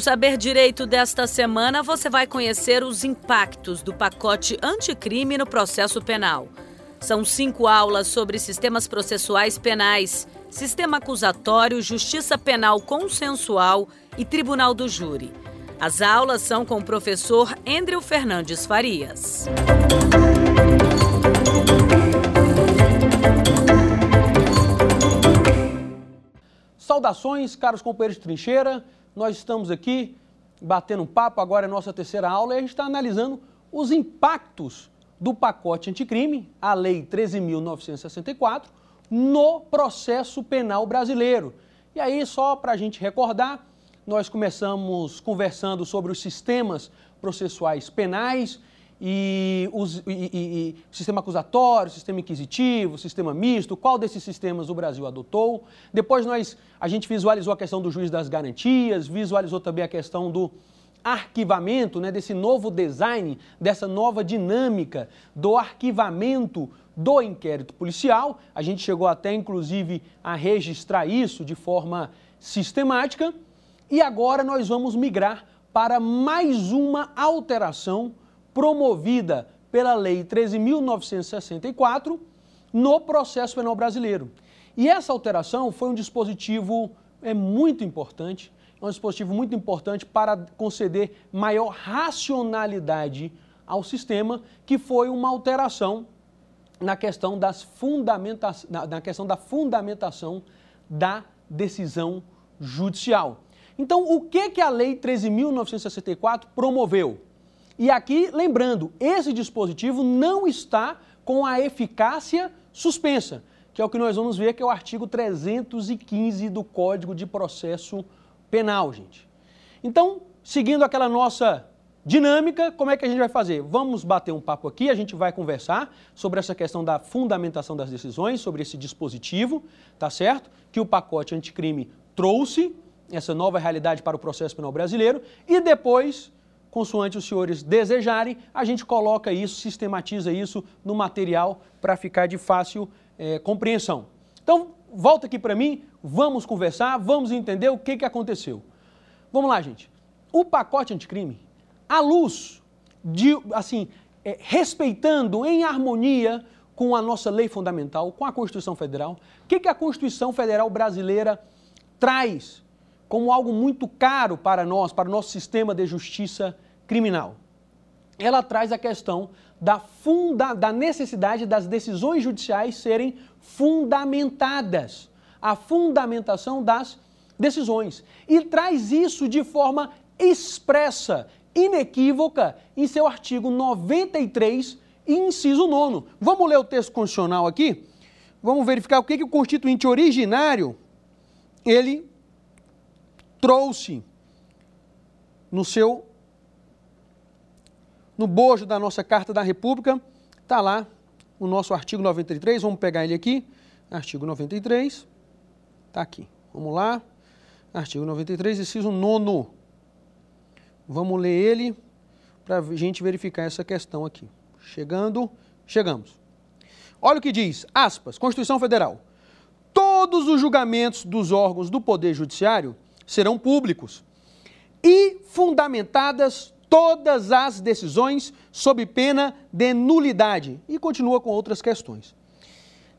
No Saber Direito desta semana, você vai conhecer os impactos do pacote anticrime no processo penal. São cinco aulas sobre sistemas processuais penais, sistema acusatório, justiça penal consensual e tribunal do júri. As aulas são com o professor Andrew Fernandes Farias. Saudações, caros companheiros de trincheira. Nós estamos aqui batendo um papo, agora é nossa terceira aula, e a gente está analisando os impactos do pacote anticrime, a Lei 13.964, no processo penal brasileiro. E aí, só para a gente recordar, nós começamos conversando sobre os sistemas processuais penais e, os, e, e, e sistema acusatório, sistema inquisitivo, sistema misto, qual desses sistemas o Brasil adotou. Depois nós, a gente visualizou a questão do juiz das garantias, visualizou também a questão do arquivamento, né, desse novo design, dessa nova dinâmica do arquivamento do inquérito policial. A gente chegou até, inclusive, a registrar isso de forma sistemática. E agora nós vamos migrar para mais uma alteração promovida pela Lei 13.964 no processo penal brasileiro. E essa alteração foi um dispositivo é, muito importante, é um dispositivo muito importante para conceder maior racionalidade ao sistema, que foi uma alteração na questão, das fundamenta na questão da fundamentação da decisão judicial. Então, o que, que a Lei 13.964 promoveu? E aqui, lembrando, esse dispositivo não está com a eficácia suspensa, que é o que nós vamos ver, que é o artigo 315 do Código de Processo Penal, gente. Então, seguindo aquela nossa dinâmica, como é que a gente vai fazer? Vamos bater um papo aqui, a gente vai conversar sobre essa questão da fundamentação das decisões, sobre esse dispositivo, tá certo? Que o pacote anticrime trouxe essa nova realidade para o processo penal brasileiro e depois consoante os senhores desejarem, a gente coloca isso, sistematiza isso no material para ficar de fácil é, compreensão. Então, volta aqui para mim, vamos conversar, vamos entender o que, que aconteceu. Vamos lá, gente. O pacote anticrime, à luz de, assim, é, respeitando em harmonia com a nossa lei fundamental, com a Constituição Federal, o que, que a Constituição Federal brasileira traz como algo muito caro para nós, para o nosso sistema de justiça criminal. Ela traz a questão da, funda, da necessidade das decisões judiciais serem fundamentadas, a fundamentação das decisões. E traz isso de forma expressa, inequívoca, em seu artigo 93, inciso 9. Vamos ler o texto constitucional aqui? Vamos verificar o que, que o constituinte originário ele trouxe no seu no bojo da nossa Carta da República, está lá o nosso artigo 93, vamos pegar ele aqui, artigo 93, está aqui, vamos lá, artigo 93, inciso 9. Vamos ler ele para a gente verificar essa questão aqui. Chegando, chegamos. Olha o que diz, aspas, Constituição Federal. Todos os julgamentos dos órgãos do Poder Judiciário serão públicos e fundamentadas todas as decisões sob pena de nulidade. E continua com outras questões.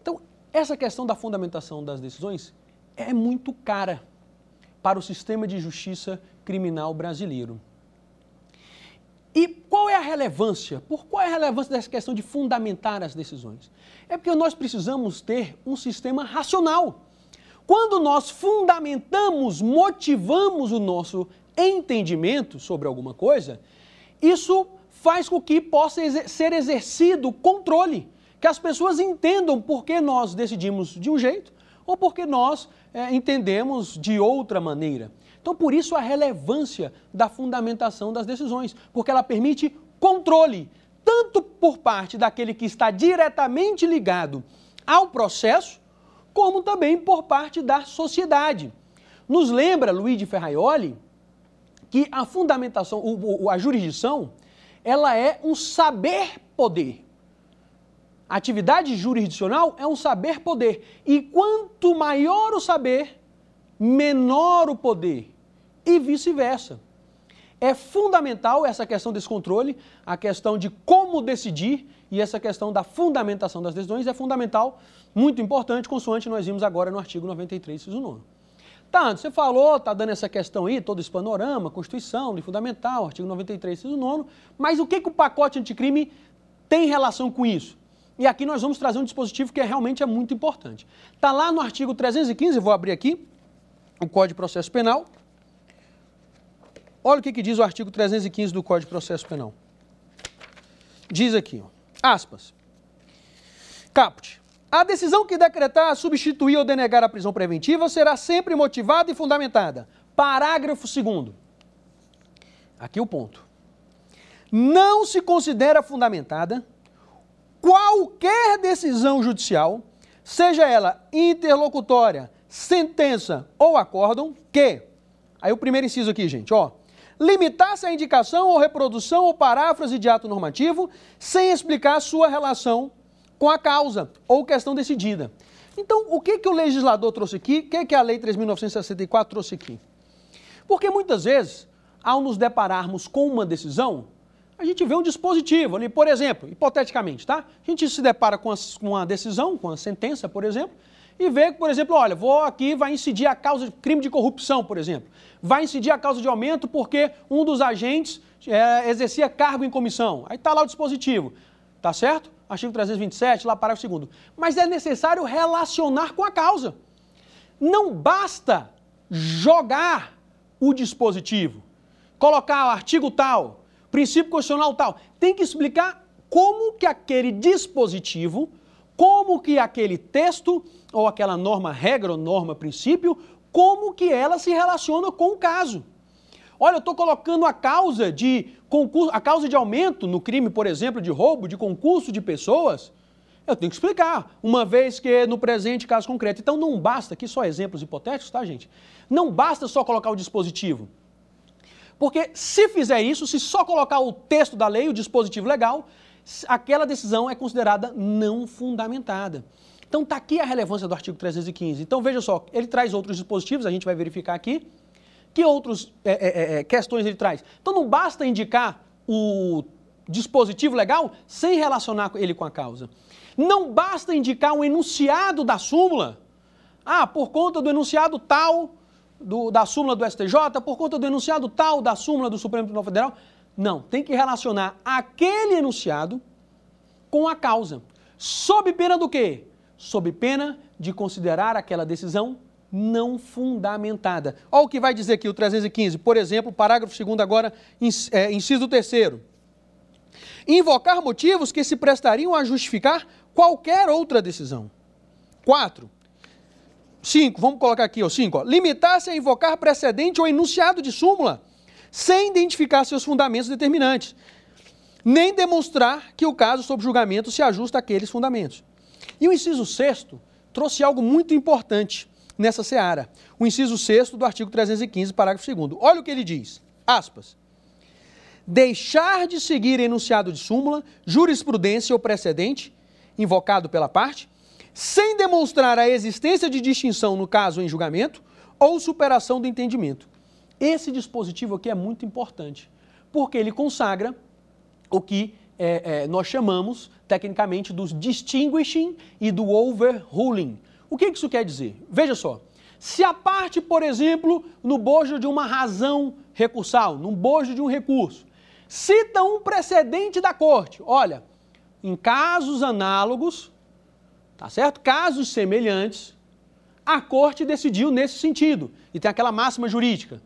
Então, essa questão da fundamentação das decisões é muito cara para o sistema de justiça criminal brasileiro. E qual é a relevância? Por qual é a relevância dessa questão de fundamentar as decisões? É porque nós precisamos ter um sistema racional. Quando nós fundamentamos, motivamos o nosso entendimento sobre alguma coisa, isso faz com que possa ser exercido controle, que as pessoas entendam por que nós decidimos de um jeito ou porque nós é, entendemos de outra maneira. Então, por isso a relevância da fundamentação das decisões, porque ela permite controle, tanto por parte daquele que está diretamente ligado ao processo, como também por parte da sociedade. Nos lembra Luiz de Ferraioli que a fundamentação, a jurisdição, ela é um saber-poder. A atividade jurisdicional é um saber-poder. E quanto maior o saber, menor o poder. E vice-versa. é fundamental essa questão desse controle, a questão de como decidir e essa questão da fundamentação das decisões é fundamental, muito importante, consoante nós vimos agora no artigo 93, inciso 9. Tá, você falou, tá dando essa questão aí, todo esse panorama, Constituição, lei fundamental, artigo 93, inciso 9, mas o que, que o pacote anticrime tem relação com isso? E aqui nós vamos trazer um dispositivo que é, realmente é muito importante. Está lá no artigo 315, vou abrir aqui, o Código de Processo Penal, Olha o que, que diz o artigo 315 do Código de Processo Penal. Diz aqui, ó, aspas. Caput. A decisão que decretar, substituir ou denegar a prisão preventiva será sempre motivada e fundamentada. Parágrafo 2 Aqui o ponto. Não se considera fundamentada qualquer decisão judicial, seja ela interlocutória, sentença ou acórdão, que. Aí o primeiro inciso aqui, gente, ó limitasse a indicação ou reprodução ou paráfrase de ato normativo sem explicar sua relação com a causa ou questão decidida. Então, o que, que o legislador trouxe aqui? O que, que a Lei 3.964 trouxe aqui? Porque muitas vezes, ao nos depararmos com uma decisão, a gente vê um dispositivo ali, por exemplo, hipoteticamente, tá? A gente se depara com uma decisão, com uma sentença, por exemplo, e vê que, por exemplo, olha, vou aqui, vai incidir a causa de crime de corrupção, por exemplo. Vai incidir a causa de aumento porque um dos agentes é, exercia cargo em comissão. Aí está lá o dispositivo. Tá certo? Artigo 327, lá parágrafo 2 Mas é necessário relacionar com a causa. Não basta jogar o dispositivo, colocar o artigo tal, princípio constitucional tal. Tem que explicar como que aquele dispositivo, como que aquele texto ou aquela norma regra ou norma princípio, como que ela se relaciona com o caso. Olha, eu estou colocando a causa de concurso, a causa de aumento no crime, por exemplo, de roubo, de concurso de pessoas. Eu tenho que explicar, uma vez que no presente caso concreto. Então não basta, aqui só exemplos hipotéticos, tá, gente? Não basta só colocar o dispositivo. Porque se fizer isso, se só colocar o texto da lei, o dispositivo legal, aquela decisão é considerada não fundamentada. Então está aqui a relevância do artigo 315. Então veja só, ele traz outros dispositivos, a gente vai verificar aqui. Que outras é, é, é, é, questões ele traz? Então não basta indicar o dispositivo legal sem relacionar ele com a causa. Não basta indicar um enunciado da súmula. Ah, por conta do enunciado tal do, da súmula do STJ, por conta do enunciado tal da súmula do Supremo Tribunal Federal. Não, tem que relacionar aquele enunciado com a causa. Sob pena do quê? sob pena de considerar aquela decisão não fundamentada. Olha o que vai dizer aqui o 315, por exemplo, parágrafo 2 agora, é, inciso 3 Invocar motivos que se prestariam a justificar qualquer outra decisão. 4. 5, vamos colocar aqui, 5. Limitar-se a invocar precedente ou enunciado de súmula, sem identificar seus fundamentos determinantes, nem demonstrar que o caso sob julgamento se ajusta àqueles fundamentos. E o inciso sexto trouxe algo muito importante nessa seara. O inciso sexto do artigo 315, parágrafo 2 Olha o que ele diz, aspas. Deixar de seguir enunciado de súmula, jurisprudência ou precedente, invocado pela parte, sem demonstrar a existência de distinção no caso em julgamento ou superação do entendimento. Esse dispositivo aqui é muito importante, porque ele consagra o que é, é, nós chamamos tecnicamente dos distinguishing e do overruling. O que isso quer dizer? Veja só. Se a parte, por exemplo, no bojo de uma razão recursal, no bojo de um recurso, cita um precedente da corte, olha, em casos análogos, tá certo? Casos semelhantes, a corte decidiu nesse sentido. E tem aquela máxima jurídica: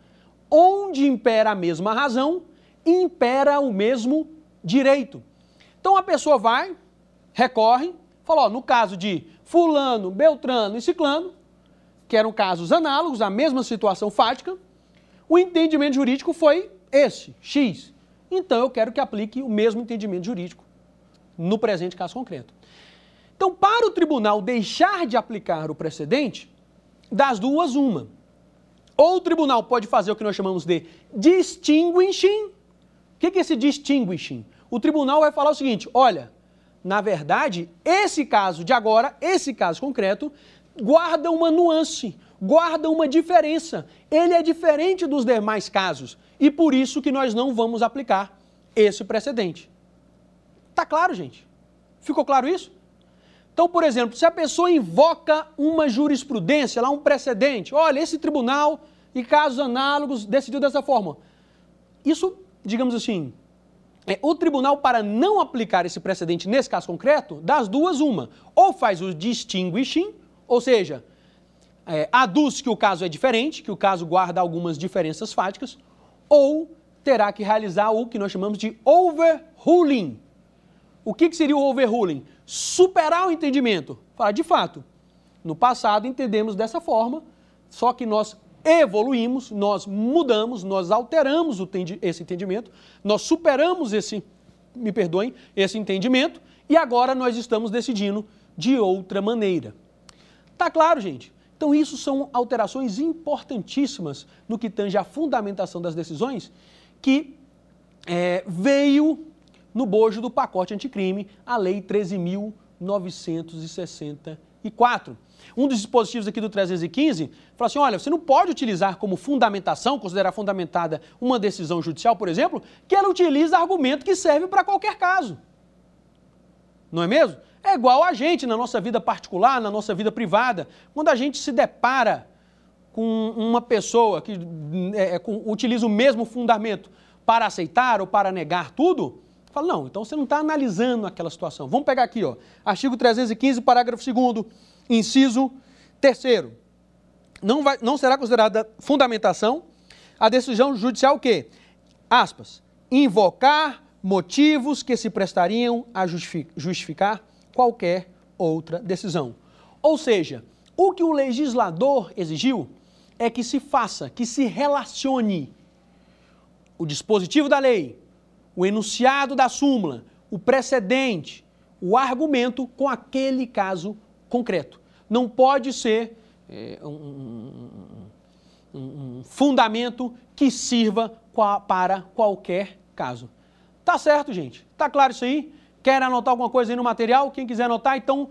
onde impera a mesma razão, impera o mesmo direito. Então a pessoa vai, recorre, fala, ó, no caso de fulano, beltrano e ciclano, que eram casos análogos, a mesma situação fática, o entendimento jurídico foi esse, X. Então eu quero que aplique o mesmo entendimento jurídico no presente caso concreto. Então, para o tribunal deixar de aplicar o precedente, das duas, uma. Ou o tribunal pode fazer o que nós chamamos de distinguishing. O que é esse distinguishing? o tribunal vai falar o seguinte: olha, na verdade, esse caso de agora, esse caso concreto, guarda uma nuance, guarda uma diferença. Ele é diferente dos demais casos e por isso que nós não vamos aplicar esse precedente. Tá claro, gente? Ficou claro isso? Então, por exemplo, se a pessoa invoca uma jurisprudência, lá um precedente, olha, esse tribunal e casos análogos decidiu dessa forma. Isso, digamos assim, o tribunal, para não aplicar esse precedente nesse caso concreto, das duas, uma. Ou faz o distinguishing, ou seja, é, aduz que o caso é diferente, que o caso guarda algumas diferenças fáticas, ou terá que realizar o que nós chamamos de overruling. O que, que seria o overruling? Superar o entendimento. Falar, de fato, no passado entendemos dessa forma, só que nós evoluímos, nós mudamos, nós alteramos esse entendimento, nós superamos esse, me perdoem, esse entendimento e agora nós estamos decidindo de outra maneira. Tá claro, gente? Então, isso são alterações importantíssimas no que tange a fundamentação das decisões que é, veio no bojo do pacote anticrime, a Lei 13.964. Um dos dispositivos aqui do 315 fala assim: olha, você não pode utilizar como fundamentação, considerar fundamentada uma decisão judicial, por exemplo, que ela utiliza argumento que serve para qualquer caso. Não é mesmo? É igual a gente na nossa vida particular, na nossa vida privada. Quando a gente se depara com uma pessoa que é, é com, utiliza o mesmo fundamento para aceitar ou para negar tudo, fala, não, então você não está analisando aquela situação. Vamos pegar aqui, ó, artigo 315, parágrafo 2 inciso 3 não, vai, não será considerada fundamentação a decisão judicial que, aspas, invocar motivos que se prestariam a justificar qualquer outra decisão. Ou seja, o que o legislador exigiu é que se faça, que se relacione o dispositivo da lei, o enunciado da súmula, o precedente, o argumento com aquele caso concreto. Não pode ser é, um, um, um, fundamento que sirva para qualquer caso. Tá certo, gente? Tá claro isso aí? Quer anotar alguma coisa aí no material? Quem quiser anotar, então,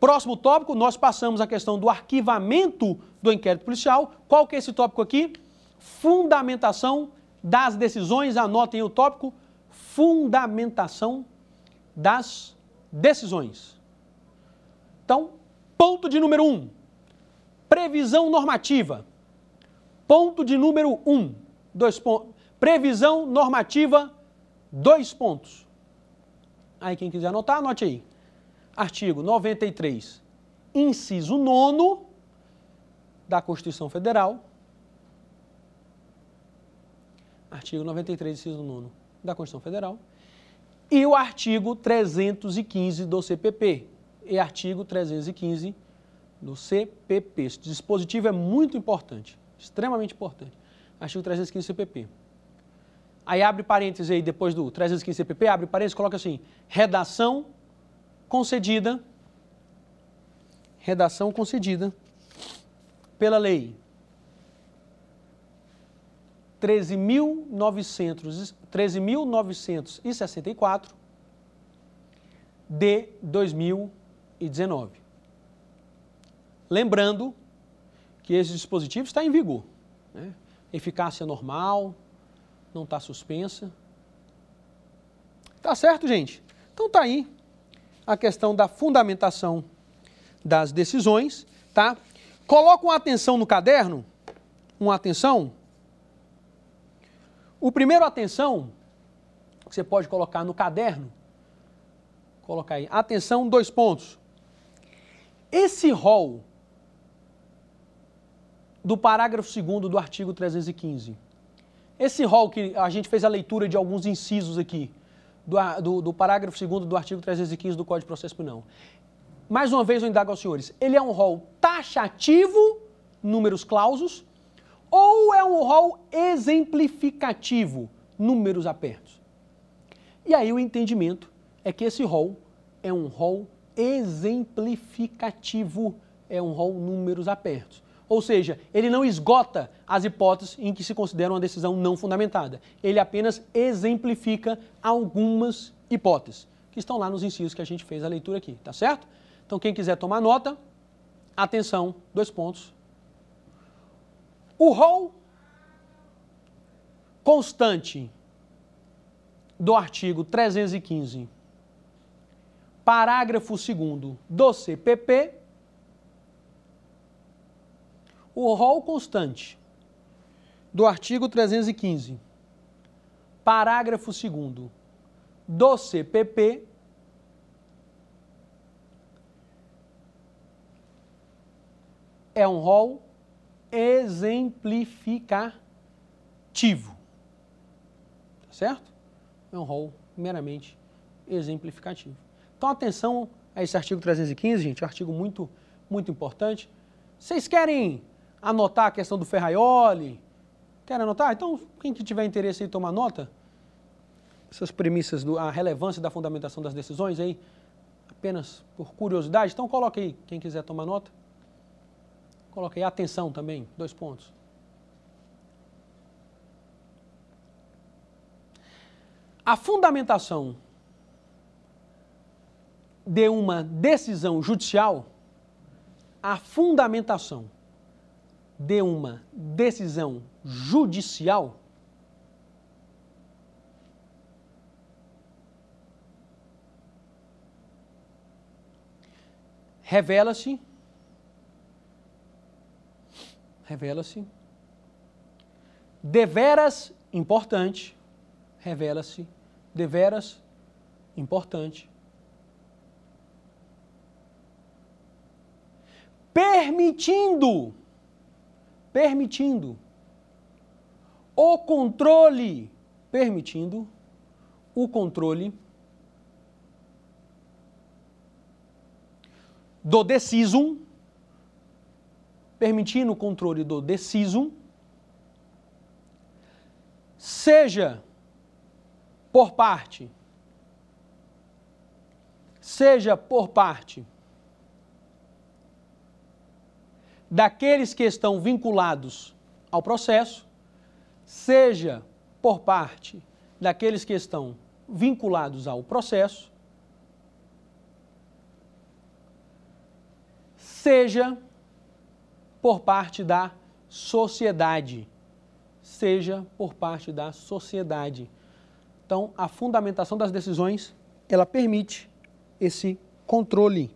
próximo tópico, nós passamos a questão do arquivamento do inquérito policial. Qual que é esse tópico aqui? Fundamentação das decisões. Anotem o tópico: fundamentação das decisões. Então, ponto de número um: previsão normativa. Ponto de número um: dois pontos. Previsão normativa, dois pontos. Aí, quem quiser anotar, anote aí. Artigo 93, inciso 9 da Constituição Federal. Artigo 93, inciso 9 da Constituição Federal. E o artigo 315 do CPP. E artigo 315 do CPP. Esse dispositivo é muito importante, extremamente importante. Artigo 315 do CPP. Aí abre parênteses aí, depois do 315 CPP, abre parênteses, coloca assim, redação concedida, redação concedida pela lei 13.964 de 2019. Lembrando que esse dispositivo está em vigor. Né? Eficácia normal, não está suspensa. Tá certo, gente? Então tá aí a questão da fundamentação das decisões, tá? Coloca uma atenção no caderno, uma atenção. O primeiro atenção que você pode colocar no caderno, colocar aí, atenção, dois pontos. Esse rol do parágrafo 2 do artigo 315 esse rol que a gente fez a leitura de alguns incisos aqui, do, do, do parágrafo 2 do artigo 315 do Código de Processo Penal. Mais uma vez eu indago aos senhores, ele é um rol taxativo, números clausos, ou é um rol exemplificativo, números apertos? E aí o entendimento é que esse rol é um rol exemplificativo, é um rol números apertos. Ou seja, ele não esgota as hipóteses em que se considera uma decisão não fundamentada. Ele apenas exemplifica algumas hipóteses, que estão lá nos incisos que a gente fez a leitura aqui, tá certo? Então, quem quiser tomar nota, atenção, dois pontos. O rol constante do artigo 315, parágrafo 2 do CPP, o rol constante do artigo 315, parágrafo 2 do CPP é um rol exemplificativo. Tá certo? é um rol meramente exemplificativo. Então, atenção a esse artigo 315, gente, artigo muito, muito importante. Vocês querem anotar a questão do Ferraioli? Querem anotar? Então, quem que tiver interesse em tomar nota, essas premissas, do, a relevância da fundamentação das decisões aí, apenas por curiosidade, então coloque aí, quem quiser tomar nota. Coloque aí atenção também, dois pontos. a fundamentação de uma decisão judicial, a fundamentação de uma decisão judicial revela-se revela-se deveras importante revela-se deveras importante. Permitindo, permitindo o controle, permitindo o controle do decisum, permitindo o controle do decisum, seja por parte, seja por parte daqueles que estão vinculados ao processo, seja por parte daqueles que estão vinculados ao processo, seja por parte da sociedade, seja por parte da sociedade. Então, a fundamentação das decisões, ela permite esse controle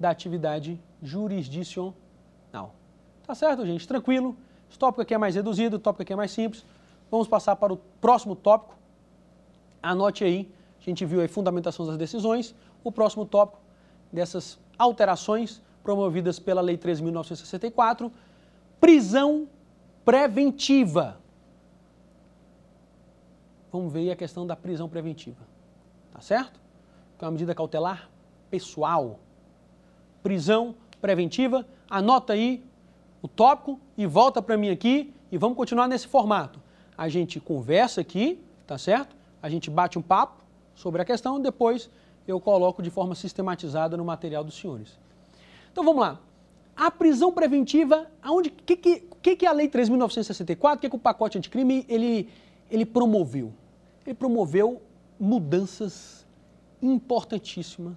da atividade jurisdicional. Tá certo, gente? Tranquilo. Esse tópico aqui é mais reduzido, o tópico aqui é mais simples. Vamos passar para o próximo tópico. Anote aí, a gente viu aí fundamentação das decisões. O próximo tópico dessas alterações promovidas pela Lei 13.964, prisão preventiva vamos ver a questão da prisão preventiva. Tá certo? Que é uma medida cautelar pessoal. Prisão preventiva, anota aí o tópico e volta para mim aqui e vamos continuar nesse formato. A gente conversa aqui, tá certo? A gente bate um papo sobre a questão depois eu coloco de forma sistematizada no material dos senhores. Então vamos lá. A prisão preventiva, aonde que que, que, que a lei 3.964, que, que o pacote anticrime ele ele promoveu? Ele promoveu mudanças importantíssimas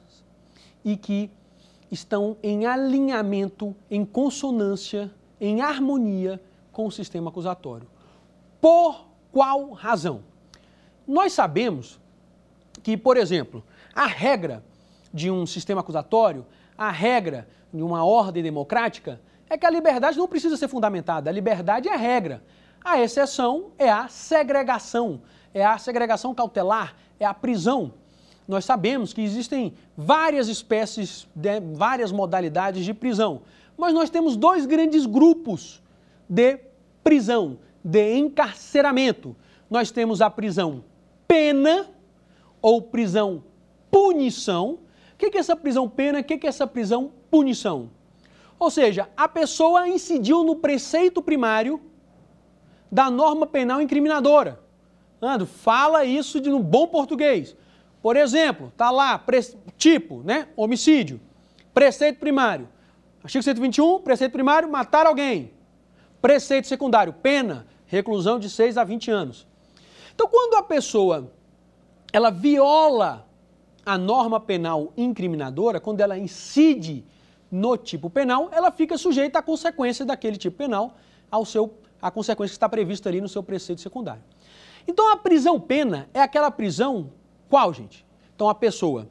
e que estão em alinhamento, em consonância, em harmonia com o sistema acusatório. Por qual razão? Nós sabemos que, por exemplo, a regra de um sistema acusatório, a regra de uma ordem democrática, é que a liberdade não precisa ser fundamentada, a liberdade é a regra. A exceção é a segregação, é a segregação cautelar, é a prisão. Nós sabemos que existem várias espécies, de, várias modalidades de prisão, mas nós temos dois grandes grupos de prisão, de encarceramento. Nós temos a prisão pena ou prisão punição. O que é essa prisão pena? O que é essa prisão punição? Ou seja, a pessoa incidiu no preceito primário da norma penal incriminadora. Ando, fala isso de um bom português. Por exemplo, tá lá, pre... tipo, né? Homicídio. Preceito primário. Artigo 121, preceito primário, matar alguém. Preceito secundário, pena, reclusão de 6 a 20 anos. Então, quando a pessoa ela viola a norma penal incriminadora, quando ela incide no tipo penal, ela fica sujeita à consequência daquele tipo penal, ao seu, à consequência que está prevista ali no seu preceito secundário. Então a prisão pena é aquela prisão qual, gente? Então a pessoa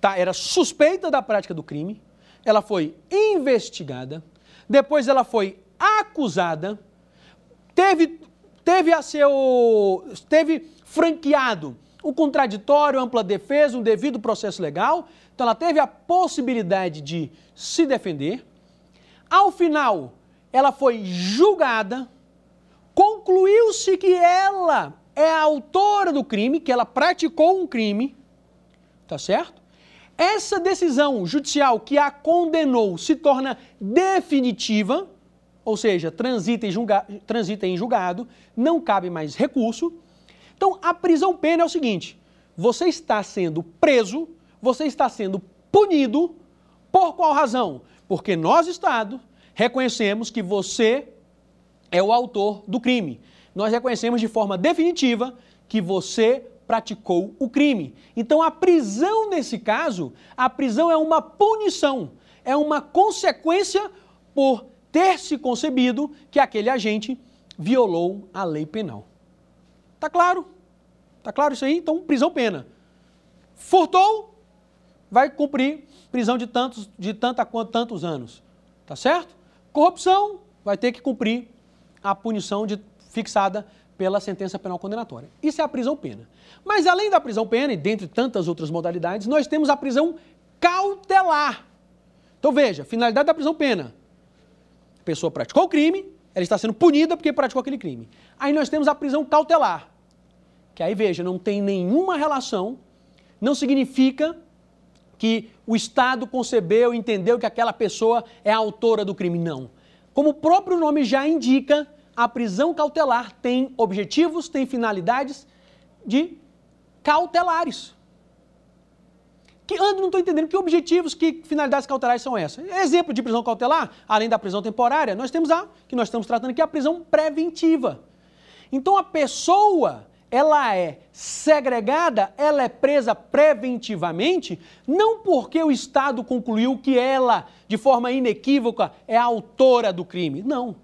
tá, era suspeita da prática do crime, ela foi investigada, depois ela foi acusada, teve, teve a seu. teve franqueado um contraditório, ampla defesa, um devido processo legal. Então ela teve a possibilidade de se defender. Ao final, ela foi julgada, concluiu-se que ela é a autora do crime, que ela praticou um crime, tá certo? Essa decisão judicial que a condenou se torna definitiva, ou seja, transita em, julga, transita em julgado, não cabe mais recurso. Então, a prisão pena é o seguinte: você está sendo preso, você está sendo punido, por qual razão? Porque nós, Estado, reconhecemos que você é o autor do crime. Nós reconhecemos de forma definitiva que você praticou o crime. Então, a prisão, nesse caso, a prisão é uma punição, é uma consequência por ter se concebido que aquele agente violou a lei penal. Tá claro? Tá claro isso aí? Então, prisão pena. Furtou, vai cumprir prisão de tantos, de tanta quanto tantos anos. Tá certo? Corrupção, vai ter que cumprir a punição de, fixada pela sentença penal condenatória. Isso é a prisão pena. Mas além da prisão pena, e dentre tantas outras modalidades, nós temos a prisão cautelar. Então veja, finalidade da prisão pena. A pessoa praticou o crime, ela está sendo punida porque praticou aquele crime. Aí nós temos a prisão cautelar, que aí veja, não tem nenhuma relação, não significa que o Estado concebeu, entendeu que aquela pessoa é a autora do crime. Não. Como o próprio nome já indica, a prisão cautelar tem objetivos, tem finalidades de cautelares. Que ando não estou entendendo que objetivos, que finalidades cautelares são essas. Exemplo de prisão cautelar, além da prisão temporária, nós temos a que nós estamos tratando aqui a prisão preventiva. Então a pessoa, ela é segregada, ela é presa preventivamente, não porque o Estado concluiu que ela, de forma inequívoca, é a autora do crime. Não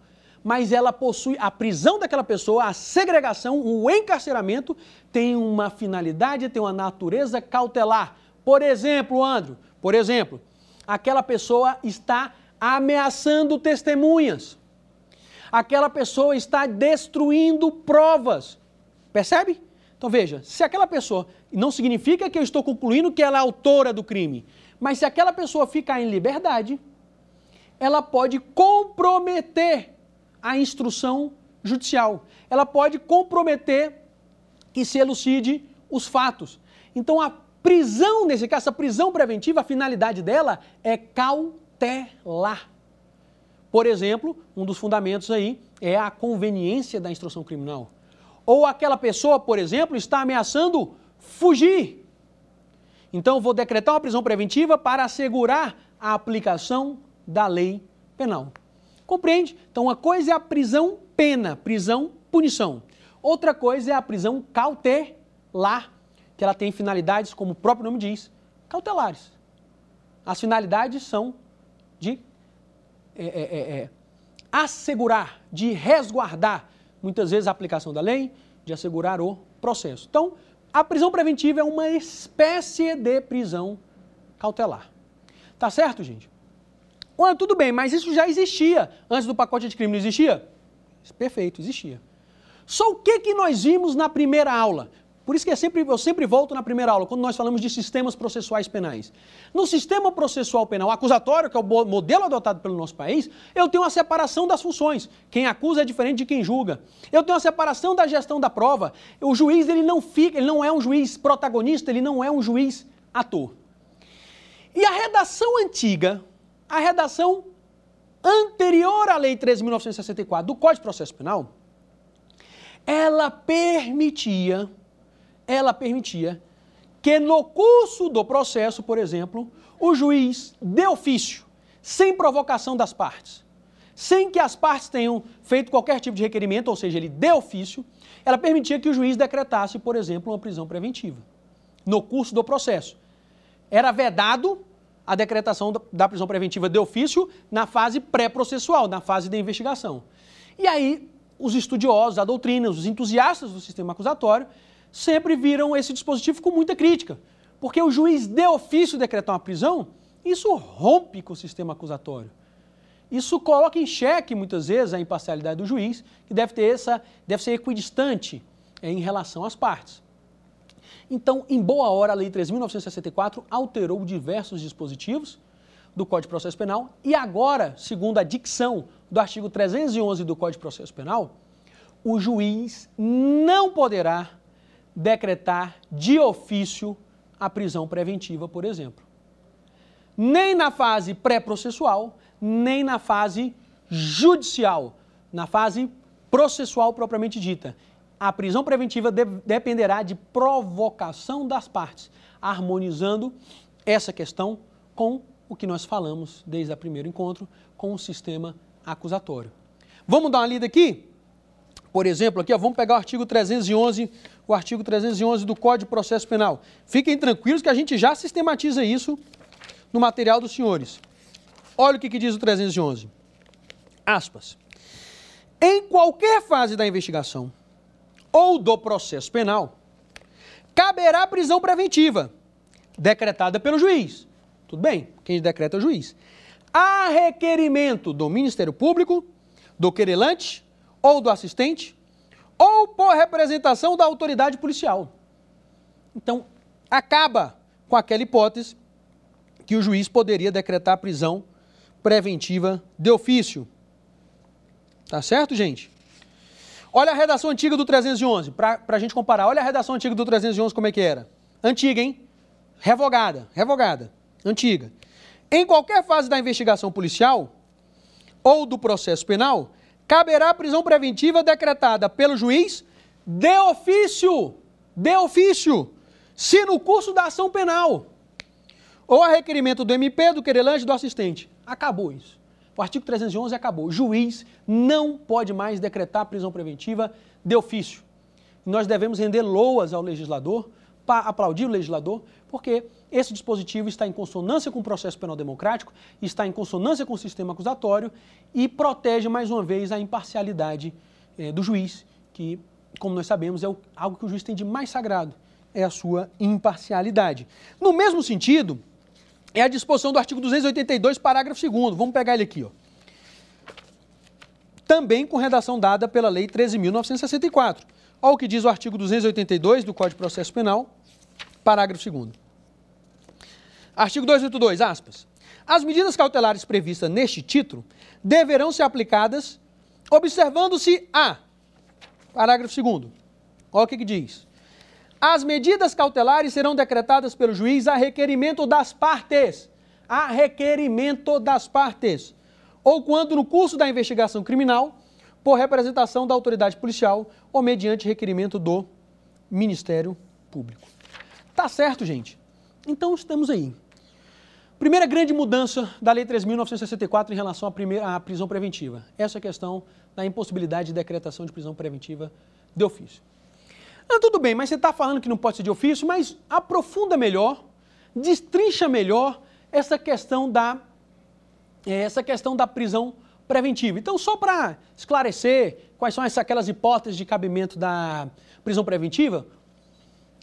mas ela possui a prisão daquela pessoa, a segregação, o encarceramento tem uma finalidade, tem uma natureza cautelar. Por exemplo, Andro, por exemplo, aquela pessoa está ameaçando testemunhas. Aquela pessoa está destruindo provas. Percebe? Então veja, se aquela pessoa, não significa que eu estou concluindo que ela é autora do crime, mas se aquela pessoa ficar em liberdade, ela pode comprometer a instrução judicial. Ela pode comprometer que se elucide os fatos. Então, a prisão, nesse caso, a prisão preventiva, a finalidade dela é cautelar. Por exemplo, um dos fundamentos aí é a conveniência da instrução criminal. Ou aquela pessoa, por exemplo, está ameaçando fugir. Então, vou decretar uma prisão preventiva para assegurar a aplicação da lei penal. Compreende? Então, uma coisa é a prisão pena, prisão punição. Outra coisa é a prisão cautelar, que ela tem finalidades, como o próprio nome diz, cautelares. As finalidades são de é, é, é, é assegurar, de resguardar, muitas vezes a aplicação da lei, de assegurar o processo. Então, a prisão preventiva é uma espécie de prisão cautelar. Tá certo, gente? Ué, tudo bem, mas isso já existia. Antes do pacote de crime não existia? Perfeito, existia. Só o que, que nós vimos na primeira aula? Por isso que é sempre, eu sempre volto na primeira aula, quando nós falamos de sistemas processuais penais. No sistema processual penal acusatório, que é o modelo adotado pelo nosso país, eu tenho uma separação das funções. Quem acusa é diferente de quem julga. Eu tenho uma separação da gestão da prova. O juiz ele não fica, ele não é um juiz protagonista, ele não é um juiz ator. E a redação antiga, a redação anterior à Lei 13.964 do Código de Processo Penal, ela permitia, ela permitia que no curso do processo, por exemplo, o juiz de ofício, sem provocação das partes, sem que as partes tenham feito qualquer tipo de requerimento, ou seja, ele de ofício, ela permitia que o juiz decretasse, por exemplo, uma prisão preventiva no curso do processo. Era vedado a decretação da prisão preventiva de ofício na fase pré-processual, na fase da investigação. E aí, os estudiosos, a doutrina, os entusiastas do sistema acusatório sempre viram esse dispositivo com muita crítica, porque o juiz de ofício decretar uma prisão, isso rompe com o sistema acusatório. Isso coloca em xeque, muitas vezes, a imparcialidade do juiz, que deve, ter essa, deve ser equidistante é, em relação às partes. Então, em boa hora, a Lei 3.964 alterou diversos dispositivos do Código de Processo Penal e agora, segundo a dicção do artigo 311 do Código de Processo Penal, o juiz não poderá decretar de ofício a prisão preventiva, por exemplo. Nem na fase pré-processual, nem na fase judicial, na fase processual propriamente dita. A prisão preventiva de dependerá de provocação das partes, harmonizando essa questão com o que nós falamos desde o primeiro encontro, com o sistema acusatório. Vamos dar uma lida aqui? Por exemplo, aqui ó, vamos pegar o artigo 311, o artigo 311 do Código de Processo Penal. Fiquem tranquilos que a gente já sistematiza isso no material dos senhores. Olha o que, que diz o 311. Aspas. Em qualquer fase da investigação ou do processo penal, caberá prisão preventiva, decretada pelo juiz. Tudo bem? Quem decreta é o juiz. A requerimento do Ministério Público, do querelante ou do assistente, ou por representação da autoridade policial. Então, acaba com aquela hipótese que o juiz poderia decretar prisão preventiva de ofício. Tá certo, gente? Olha a redação antiga do 311, para a gente comparar. Olha a redação antiga do 311 como é que era. Antiga, hein? Revogada, revogada, antiga. Em qualquer fase da investigação policial ou do processo penal, caberá prisão preventiva decretada pelo juiz de ofício, de ofício, se no curso da ação penal ou a requerimento do MP, do querelante, do assistente. Acabou isso. O artigo 311 acabou. O juiz não pode mais decretar prisão preventiva de ofício. Nós devemos render loas ao legislador, aplaudir o legislador, porque esse dispositivo está em consonância com o processo penal democrático, está em consonância com o sistema acusatório e protege, mais uma vez, a imparcialidade eh, do juiz, que, como nós sabemos, é o, algo que o juiz tem de mais sagrado, é a sua imparcialidade. No mesmo sentido, é a disposição do artigo 282, parágrafo 2 Vamos pegar ele aqui, ó. Também com redação dada pela Lei 13.964. Olha o que diz o artigo 282 do Código de Processo Penal, parágrafo 2 Artigo 282, aspas. As medidas cautelares previstas neste título deverão ser aplicadas observando-se a. Parágrafo 2 Olha o que, que diz. As medidas cautelares serão decretadas pelo juiz a requerimento das partes. A requerimento das partes. Ou quando, no curso da investigação criminal, por representação da autoridade policial ou mediante requerimento do Ministério Público. Tá certo, gente? Então estamos aí. Primeira grande mudança da Lei 3.964 em relação à, primeira, à prisão preventiva. Essa questão da impossibilidade de decretação de prisão preventiva de ofício. Ah, tudo bem, mas você está falando que não pode ser de ofício, mas aprofunda melhor, destrincha melhor essa questão da, eh, essa questão da prisão preventiva. Então, só para esclarecer quais são essas, aquelas hipóteses de cabimento da prisão preventiva,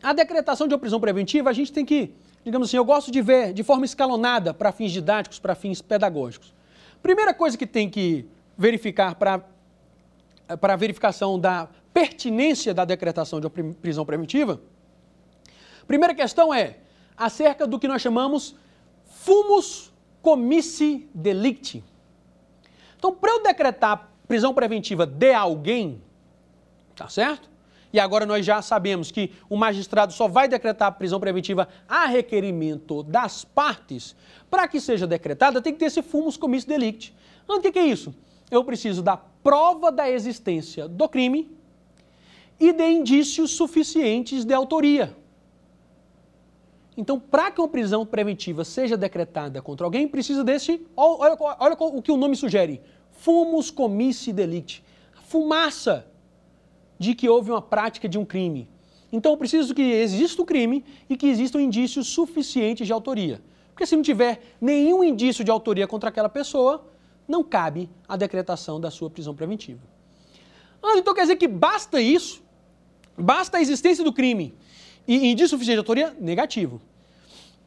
a decretação de uma prisão preventiva a gente tem que, digamos assim, eu gosto de ver de forma escalonada para fins didáticos, para fins pedagógicos. Primeira coisa que tem que verificar para para verificação da pertinência da decretação de uma prisão preventiva? Primeira questão é acerca do que nós chamamos fumus comissi delicti. Então, para eu decretar prisão preventiva de alguém, tá certo? E agora nós já sabemos que o magistrado só vai decretar prisão preventiva a requerimento das partes. Para que seja decretada, tem que ter esse fumus comissi delicti. Então, o que é isso? Eu preciso da prova da existência do crime e de indícios suficientes de autoria. Então, para que uma prisão preventiva seja decretada contra alguém, precisa desse. Olha, olha, olha o que o nome sugere: fumus comissi delicti fumaça de que houve uma prática de um crime. Então, preciso que exista o crime e que existam indícios suficientes de autoria. Por Porque se não tiver nenhum indício de autoria contra aquela pessoa, não cabe a decretação da sua prisão preventiva. Ah, então quer dizer que basta isso? Basta a existência do crime e indício suficiente de autoria? Negativo.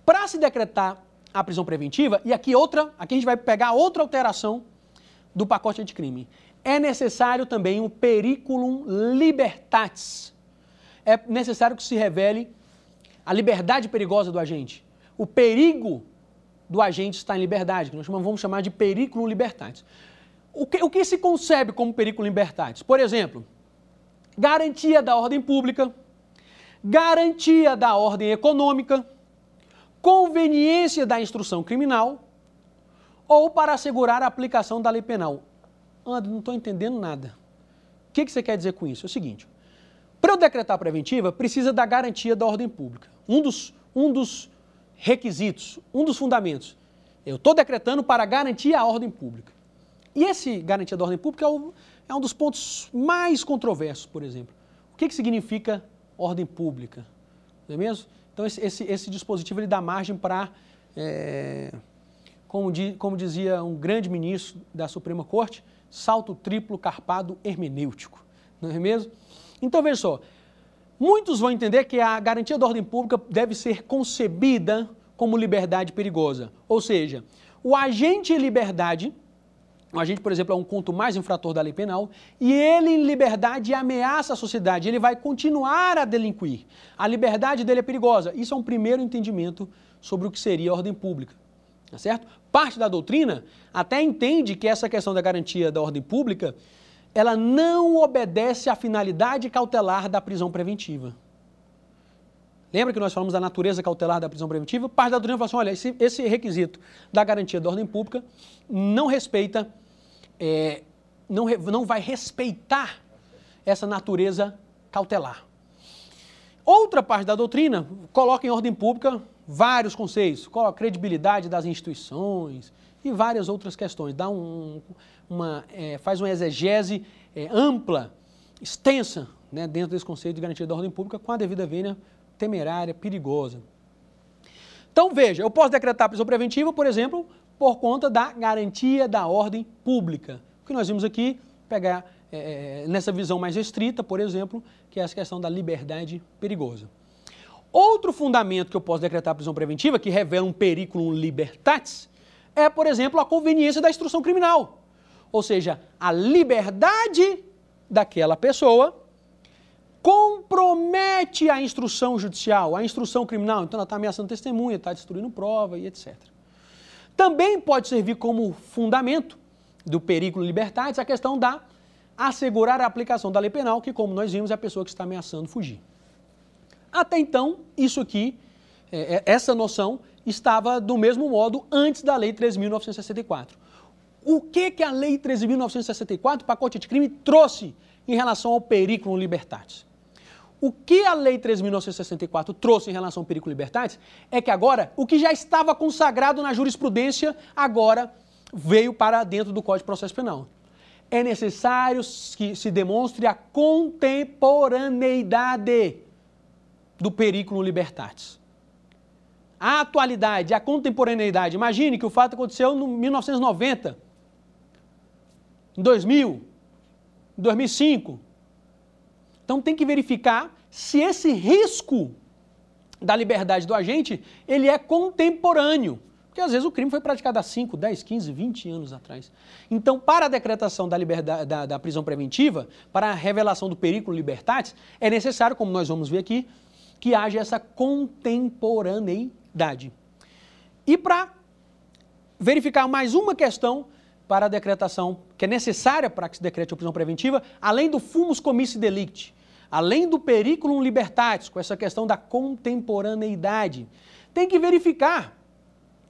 Para se decretar a prisão preventiva, e aqui outra, aqui a gente vai pegar outra alteração do pacote anticrime. É necessário também um periculum libertatis. É necessário que se revele a liberdade perigosa do agente. O perigo do agente está em liberdade, que nós vamos chamar de periculum libertatis. O que, o que se concebe como periculum libertatis? Por exemplo, garantia da ordem pública, garantia da ordem econômica, conveniência da instrução criminal ou para assegurar a aplicação da lei penal. André, não estou entendendo nada. O que, que você quer dizer com isso? É o seguinte: para eu decretar preventiva, precisa da garantia da ordem pública. Um dos, um dos requisitos, um dos fundamentos. Eu estou decretando para garantir a ordem pública. E esse garantia da ordem pública é, o, é um dos pontos mais controversos, por exemplo. O que, que significa ordem pública? Não é mesmo? Então, esse, esse, esse dispositivo ele dá margem para, é, como, di, como dizia um grande ministro da Suprema Corte, salto triplo carpado hermenêutico. Não é mesmo? Então, veja só. Muitos vão entender que a garantia da ordem pública deve ser concebida como liberdade perigosa. Ou seja, o agente liberdade um agente, por exemplo, é um conto mais infrator da lei penal e ele, em liberdade, ameaça a sociedade. Ele vai continuar a delinquir. A liberdade dele é perigosa. Isso é um primeiro entendimento sobre o que seria a ordem pública. Tá certo? Parte da doutrina até entende que essa questão da garantia da ordem pública ela não obedece à finalidade cautelar da prisão preventiva. Lembra que nós falamos da natureza cautelar da prisão preventiva? Parte da doutrina fala assim: olha, esse, esse requisito da garantia da ordem pública não respeita é, não, não vai respeitar essa natureza cautelar. Outra parte da doutrina coloca em ordem pública vários conceitos, coloca credibilidade das instituições e várias outras questões. Dá um, uma, é, faz uma exegese é, ampla, extensa, né, dentro desse conceito de garantia da ordem pública com a devida vênia temerária, perigosa. Então veja, eu posso decretar prisão preventiva, por exemplo, por conta da garantia da ordem pública. O que nós vimos aqui, pegar é, é, nessa visão mais restrita, por exemplo, que é essa questão da liberdade perigosa. Outro fundamento que eu posso decretar prisão preventiva, que revela um periculum libertatis, é, por exemplo, a conveniência da instrução criminal. Ou seja, a liberdade daquela pessoa compromete a instrução judicial, a instrução criminal. Então, ela está ameaçando testemunha, está destruindo prova e etc. Também pode servir como fundamento do perigo libertatis a questão da assegurar a aplicação da lei penal, que, como nós vimos, é a pessoa que está ameaçando fugir. Até então, isso aqui, é, é essa noção, estava do mesmo modo antes da Lei 13.964. O que, que a Lei 13.964, pacote de crime, trouxe em relação ao perigo libertatis? O que a Lei 3.964 trouxe em relação ao perigo libertatis é que agora, o que já estava consagrado na jurisprudência, agora veio para dentro do Código de Processo Penal. É necessário que se demonstre a contemporaneidade do perigo libertatis. A atualidade, a contemporaneidade. Imagine que o fato aconteceu em 1990, em 2000, em 2005, então tem que verificar se esse risco da liberdade do agente, ele é contemporâneo. Porque às vezes o crime foi praticado há 5, 10, 15, 20 anos atrás. Então, para a decretação da, liberdade, da, da prisão preventiva, para a revelação do perigo libertatis, é necessário, como nós vamos ver aqui, que haja essa contemporaneidade. E para verificar mais uma questão para a decretação, que é necessária para que se decrete a prisão preventiva, além do fumus comissi delicti, além do periculum libertatis, com essa questão da contemporaneidade, tem que verificar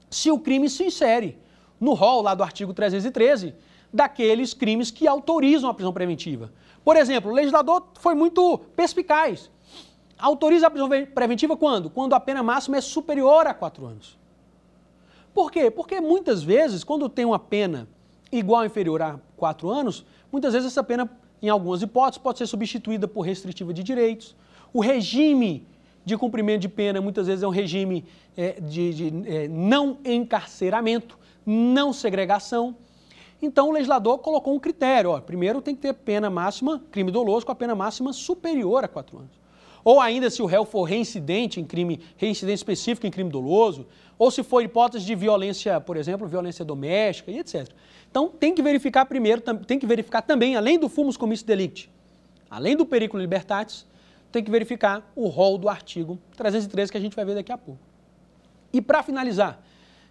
se o crime se insere no rol lá do artigo 313 daqueles crimes que autorizam a prisão preventiva. Por exemplo, o legislador foi muito perspicaz. Autoriza a prisão preventiva quando? Quando a pena máxima é superior a quatro anos. Por quê? Porque muitas vezes, quando tem uma pena igual ou inferior a quatro anos, muitas vezes essa pena, em algumas hipóteses, pode ser substituída por restritiva de direitos. O regime de cumprimento de pena, muitas vezes é um regime é, de, de é, não encarceramento, não segregação. Então o legislador colocou um critério: ó, primeiro tem que ter pena máxima, crime doloso, com a pena máxima superior a quatro anos. Ou ainda se o réu for reincidente em crime, reincidente específico em crime doloso, ou se for hipótese de violência, por exemplo, violência doméstica e etc. Então tem que verificar primeiro, tem que verificar também, além do fumus comissi delicti, além do periculo libertatis, tem que verificar o rol do artigo 313 que a gente vai ver daqui a pouco. E para finalizar,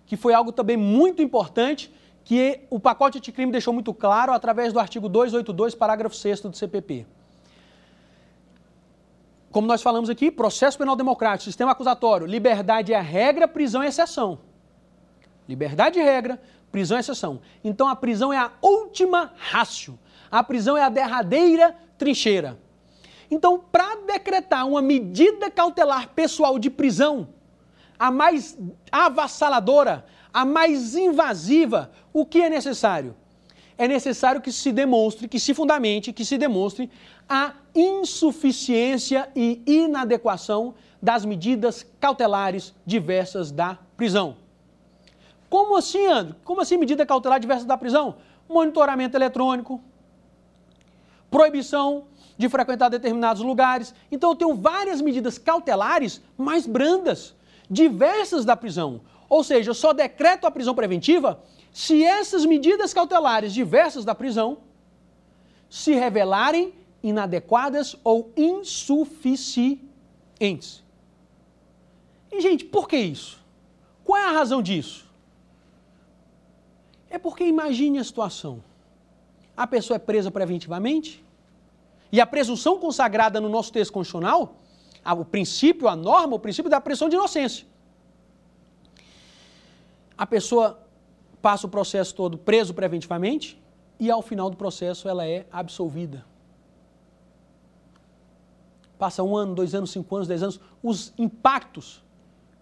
que foi algo também muito importante, que o pacote anticrime deixou muito claro através do artigo 282, parágrafo 6 do CPP. Como nós falamos aqui, processo penal democrático, sistema acusatório, liberdade é regra, prisão é exceção. Liberdade é regra, prisão é exceção. Então a prisão é a última rácio. A prisão é a derradeira trincheira. Então, para decretar uma medida cautelar pessoal de prisão, a mais avassaladora, a mais invasiva, o que é necessário? É necessário que se demonstre, que se fundamente, que se demonstre a insuficiência e inadequação das medidas cautelares diversas da prisão. Como assim, André? Como assim medida cautelar diversa da prisão? Monitoramento eletrônico, proibição de frequentar determinados lugares. Então eu tenho várias medidas cautelares mais brandas, diversas da prisão. Ou seja, eu só decreto a prisão preventiva se essas medidas cautelares diversas da prisão se revelarem inadequadas ou insuficientes. E, gente, por que isso? Qual é a razão disso? É porque imagine a situação. A pessoa é presa preventivamente e a presunção consagrada no nosso texto constitucional, o princípio, a norma, o princípio da presunção de inocência. A pessoa passa o processo todo preso preventivamente e ao final do processo ela é absolvida. Passa um ano, dois anos, cinco anos, dez anos, os impactos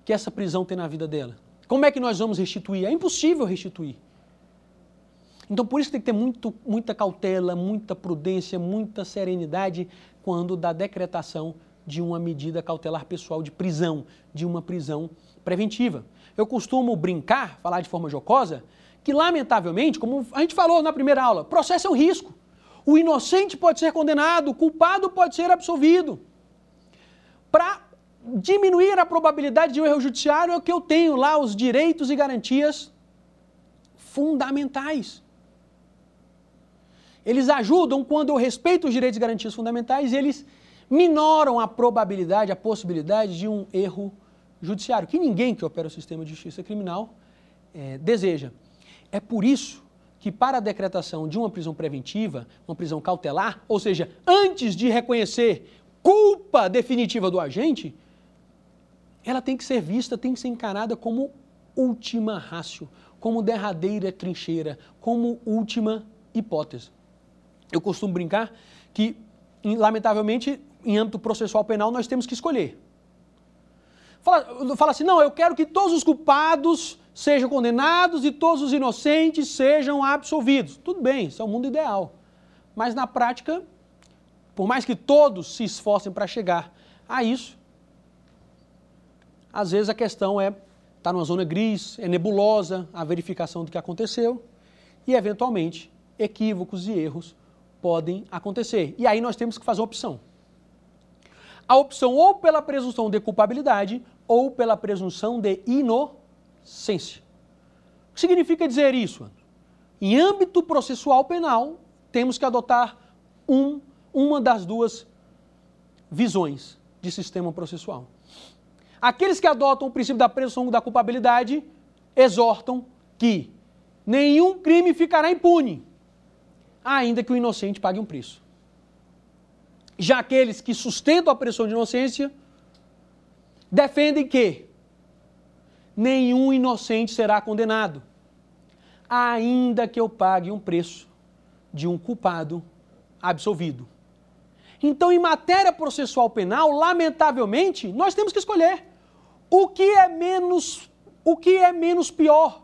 que essa prisão tem na vida dela. Como é que nós vamos restituir? É impossível restituir. Então, por isso tem que ter muito, muita cautela, muita prudência, muita serenidade quando da decretação de uma medida cautelar pessoal de prisão, de uma prisão preventiva. Eu costumo brincar, falar de forma jocosa, que lamentavelmente, como a gente falou na primeira aula, processo é um risco. O inocente pode ser condenado, o culpado pode ser absolvido. Para diminuir a probabilidade de um erro judiciário, é que eu tenho lá os direitos e garantias fundamentais. Eles ajudam quando eu respeito os direitos e garantias fundamentais, eles minoram a probabilidade, a possibilidade de um erro judiciário, que ninguém que opera o sistema de justiça criminal é, deseja. É por isso que, para a decretação de uma prisão preventiva, uma prisão cautelar, ou seja, antes de reconhecer culpa definitiva do agente, ela tem que ser vista, tem que ser encarada como última rácio, como derradeira trincheira, como última hipótese. Eu costumo brincar que, lamentavelmente, em âmbito processual penal, nós temos que escolher Fala, fala assim: não, eu quero que todos os culpados sejam condenados e todos os inocentes sejam absolvidos. Tudo bem, isso é o mundo ideal. Mas na prática, por mais que todos se esforcem para chegar a isso, às vezes a questão é está numa zona gris, é nebulosa a verificação do que aconteceu e eventualmente equívocos e erros podem acontecer. E aí nós temos que fazer uma opção a opção ou pela presunção de culpabilidade ou pela presunção de inocência. O que significa dizer isso? Em âmbito processual penal, temos que adotar um, uma das duas visões de sistema processual. Aqueles que adotam o princípio da presunção da culpabilidade exortam que nenhum crime ficará impune, ainda que o inocente pague um preço. Já aqueles que sustentam a pressão de inocência defendem que nenhum inocente será condenado, ainda que eu pague um preço de um culpado absolvido. Então, em matéria processual penal, lamentavelmente, nós temos que escolher o que é menos o que é menos pior.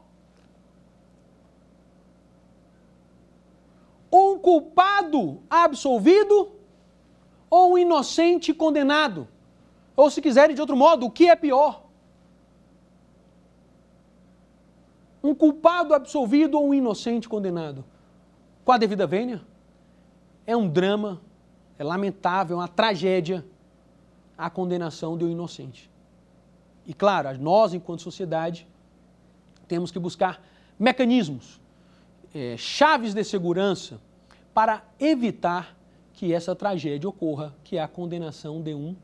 Um culpado absolvido ou um inocente condenado. Ou se quiserem de outro modo, o que é pior? Um culpado absolvido ou um inocente condenado? Com a devida vênia? É um drama, é lamentável, é uma tragédia a condenação de um inocente. E claro, nós, enquanto sociedade, temos que buscar mecanismos, é, chaves de segurança para evitar que essa tragédia ocorra, que é a condenação de um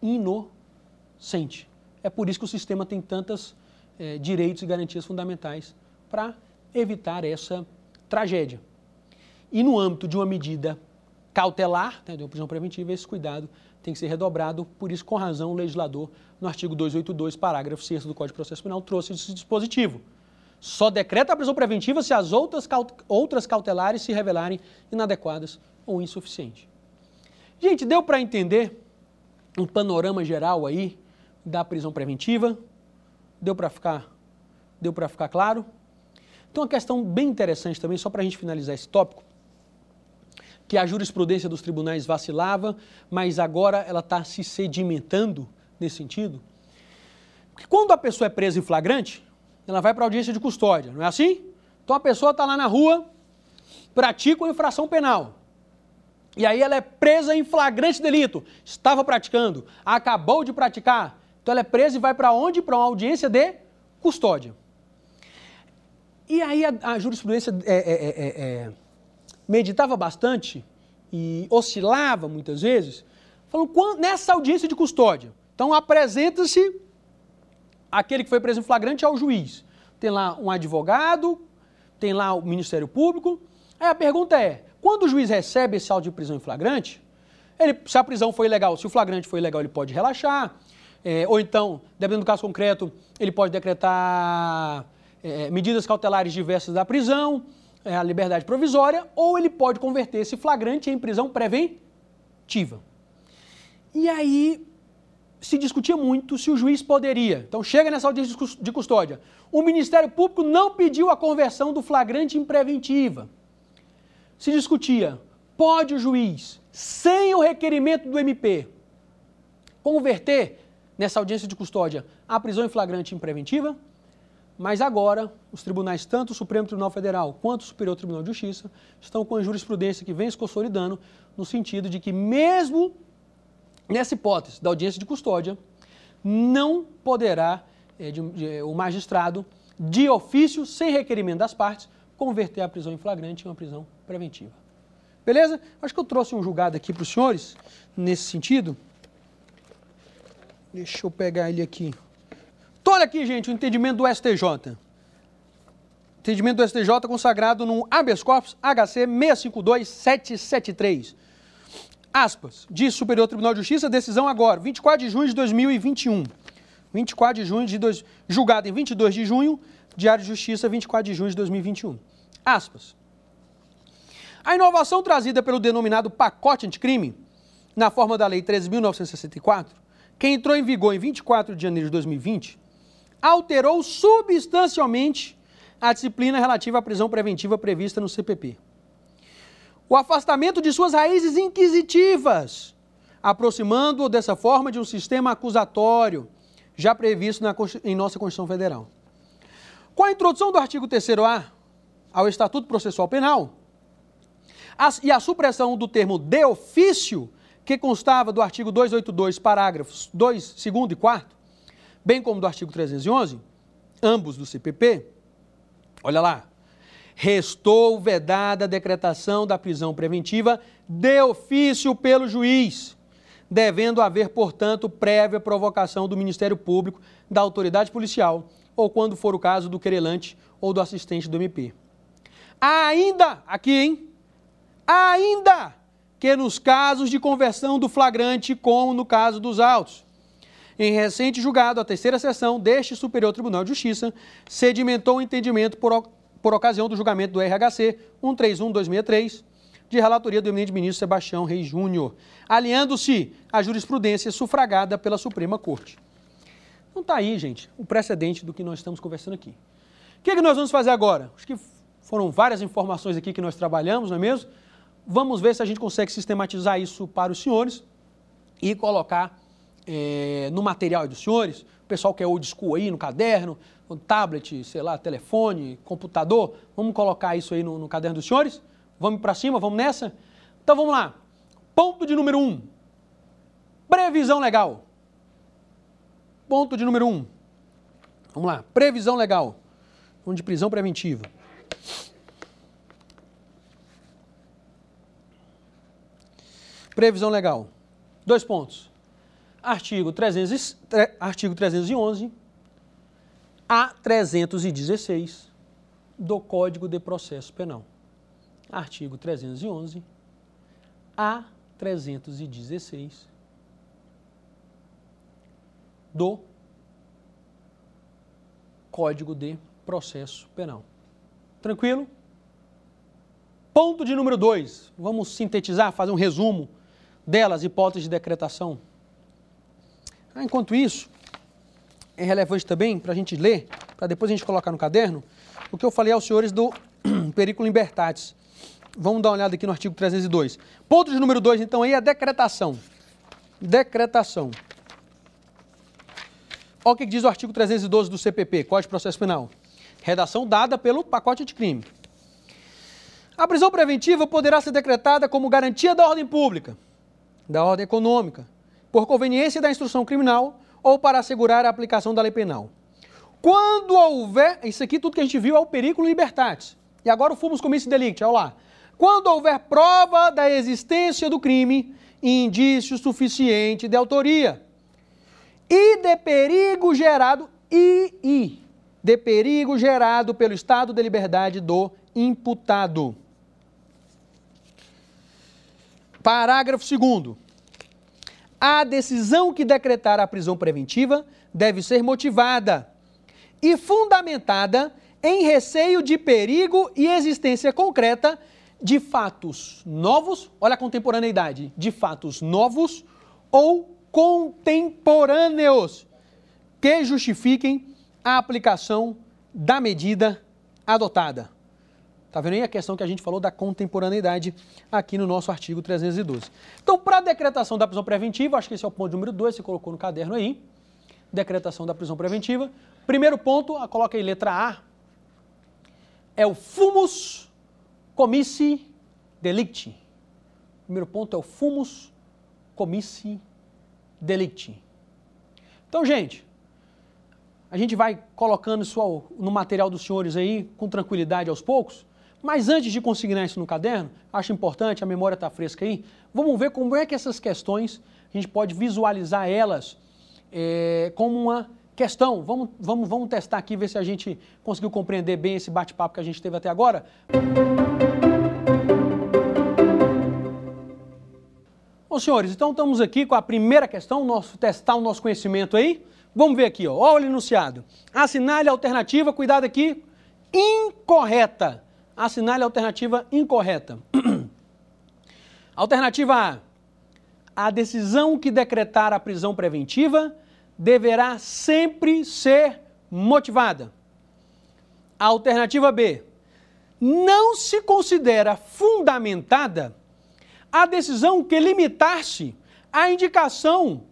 inocente. É por isso que o sistema tem tantos é, direitos e garantias fundamentais para evitar essa tragédia. E no âmbito de uma medida cautelar, né, de uma prisão preventiva, esse cuidado tem que ser redobrado. Por isso, com razão, o legislador, no artigo 282, parágrafo 6 do Código de Processo Penal, trouxe esse dispositivo. Só decreta a prisão preventiva se as outras, outras cautelares se revelarem inadequadas ou insuficientes. Gente, deu para entender um panorama geral aí da prisão preventiva? Deu para ficar, deu para ficar claro? Então, uma questão bem interessante também, só para a gente finalizar esse tópico, que a jurisprudência dos tribunais vacilava, mas agora ela está se sedimentando nesse sentido. Porque quando a pessoa é presa em flagrante, ela vai para audiência de custódia, não é assim? Então a pessoa está lá na rua, pratica uma infração penal. E aí ela é presa em flagrante delito. Estava praticando, acabou de praticar. Então ela é presa e vai para onde? Para uma audiência de custódia. E aí a, a jurisprudência é, é, é, é meditava bastante e oscilava muitas vezes, falando nessa audiência de custódia. Então apresenta-se aquele que foi preso em flagrante ao juiz. Tem lá um advogado, tem lá o Ministério Público. Aí a pergunta é: quando o juiz recebe esse auto de prisão em flagrante, ele, se a prisão foi ilegal, se o flagrante foi ilegal, ele pode relaxar. É, ou então, dependendo do caso concreto, ele pode decretar é, medidas cautelares diversas da prisão é, a liberdade provisória, ou ele pode converter esse flagrante em prisão preventiva. E aí se discutia muito se o juiz poderia. Então chega nessa audiência de custódia. O Ministério Público não pediu a conversão do flagrante em preventiva. Se discutia, pode o juiz, sem o requerimento do MP, converter nessa audiência de custódia a prisão em flagrante em preventiva? Mas agora, os tribunais, tanto o Supremo Tribunal Federal quanto o Superior Tribunal de Justiça, estão com a jurisprudência que vem se consolidando, no sentido de que, mesmo nessa hipótese da audiência de custódia, não poderá é, de, de, o magistrado, de ofício, sem requerimento das partes, converter a prisão em flagrante em uma prisão preventiva. Beleza? Acho que eu trouxe um julgado aqui para os senhores, nesse sentido. Deixa eu pegar ele aqui. Então, olha aqui, gente, o entendimento do STJ. Entendimento do STJ consagrado no habeas corpus HC 652773. Aspas, diz Superior Tribunal de Justiça, decisão agora, 24 de junho de 2021. 24 de junho de dois, julgado em 22 de junho, Diário de Justiça, 24 de junho de 2021. Aspas. A inovação trazida pelo denominado pacote anticrime, na forma da Lei 13.964, que entrou em vigor em 24 de janeiro de 2020, alterou substancialmente a disciplina relativa à prisão preventiva prevista no CPP. O afastamento de suas raízes inquisitivas, aproximando-o dessa forma de um sistema acusatório já previsto na, em nossa Constituição Federal. Com a introdução do artigo 3A ao Estatuto Processual Penal e a supressão do termo de ofício, que constava do artigo 282, parágrafos 2, 2 e 4, bem como do artigo 311, ambos do CPP, olha lá, restou vedada a decretação da prisão preventiva de ofício pelo juiz, devendo haver, portanto, prévia provocação do Ministério Público, da autoridade policial, ou quando for o caso do querelante ou do assistente do MP. Ainda, aqui, hein? Ainda que nos casos de conversão do flagrante, como no caso dos autos, em recente julgado, a terceira sessão deste Superior Tribunal de Justiça sedimentou o entendimento por, por ocasião do julgamento do RHC 131-263, de relatoria do eminente ministro Sebastião Reis Júnior, alinhando-se à jurisprudência sufragada pela Suprema Corte. Então está aí, gente, o precedente do que nós estamos conversando aqui. O que, é que nós vamos fazer agora? Acho que foram várias informações aqui que nós trabalhamos, não é mesmo? Vamos ver se a gente consegue sistematizar isso para os senhores e colocar é, no material dos senhores, o pessoal que é old school aí, no caderno, no tablet, sei lá, telefone, computador, vamos colocar isso aí no, no caderno dos senhores? Vamos para cima, vamos nessa? Então vamos lá. Ponto de número um. Previsão legal. Ponto de número um. Vamos lá. Previsão legal. Vamos de prisão preventiva. Previsão legal. Dois pontos. Artigo, 300, artigo 311 a 316 do Código de Processo Penal. Artigo 311 a 316 do Código de Processo Penal. Tranquilo? Ponto de número 2. Vamos sintetizar, fazer um resumo delas, hipóteses de decretação. Ah, enquanto isso, é relevante também para a gente ler, para depois a gente colocar no caderno, o que eu falei aos senhores do Periculum Libertatis. Vamos dar uma olhada aqui no artigo 302. Ponto de número 2, então, aí é a decretação. Decretação. Olha o que diz o artigo 312 do CPP, Código de Processo Penal. Redação dada pelo pacote de crime. A prisão preventiva poderá ser decretada como garantia da ordem pública, da ordem econômica, por conveniência da instrução criminal ou para assegurar a aplicação da lei penal. Quando houver, isso aqui tudo que a gente viu é o perigo libertatis. E agora o fumus comissi delicti, olha lá. Quando houver prova da existência do crime e indício suficiente de autoria e de perigo gerado e, e de perigo gerado pelo estado de liberdade do imputado. Parágrafo 2 a decisão que decretar a prisão preventiva deve ser motivada e fundamentada em receio de perigo e existência concreta de fatos novos, olha a contemporaneidade, de fatos novos ou contemporâneos que justifiquem a aplicação da medida adotada. Está vendo aí a questão que a gente falou da contemporaneidade aqui no nosso artigo 312. Então, para a decretação da prisão preventiva, acho que esse é o ponto número 2, você colocou no caderno aí. Decretação da prisão preventiva. Primeiro ponto, coloca aí letra A, é o fumus comissi delicti. Primeiro ponto é o fumus comissi delicti. Então, gente, a gente vai colocando isso no material dos senhores aí com tranquilidade aos poucos. Mas antes de consignar isso no caderno, acho importante, a memória está fresca aí, vamos ver como é que essas questões, a gente pode visualizar elas é, como uma questão. Vamos, vamos, vamos testar aqui, ver se a gente conseguiu compreender bem esse bate-papo que a gente teve até agora. Bom, senhores, então estamos aqui com a primeira questão, nosso, testar o nosso conhecimento aí. Vamos ver aqui, ó, olha o enunciado. Assinale a alternativa, cuidado aqui, incorreta assinale a alternativa incorreta. alternativa A. A decisão que decretar a prisão preventiva deverá sempre ser motivada. Alternativa B. Não se considera fundamentada a decisão que limitar-se à indicação,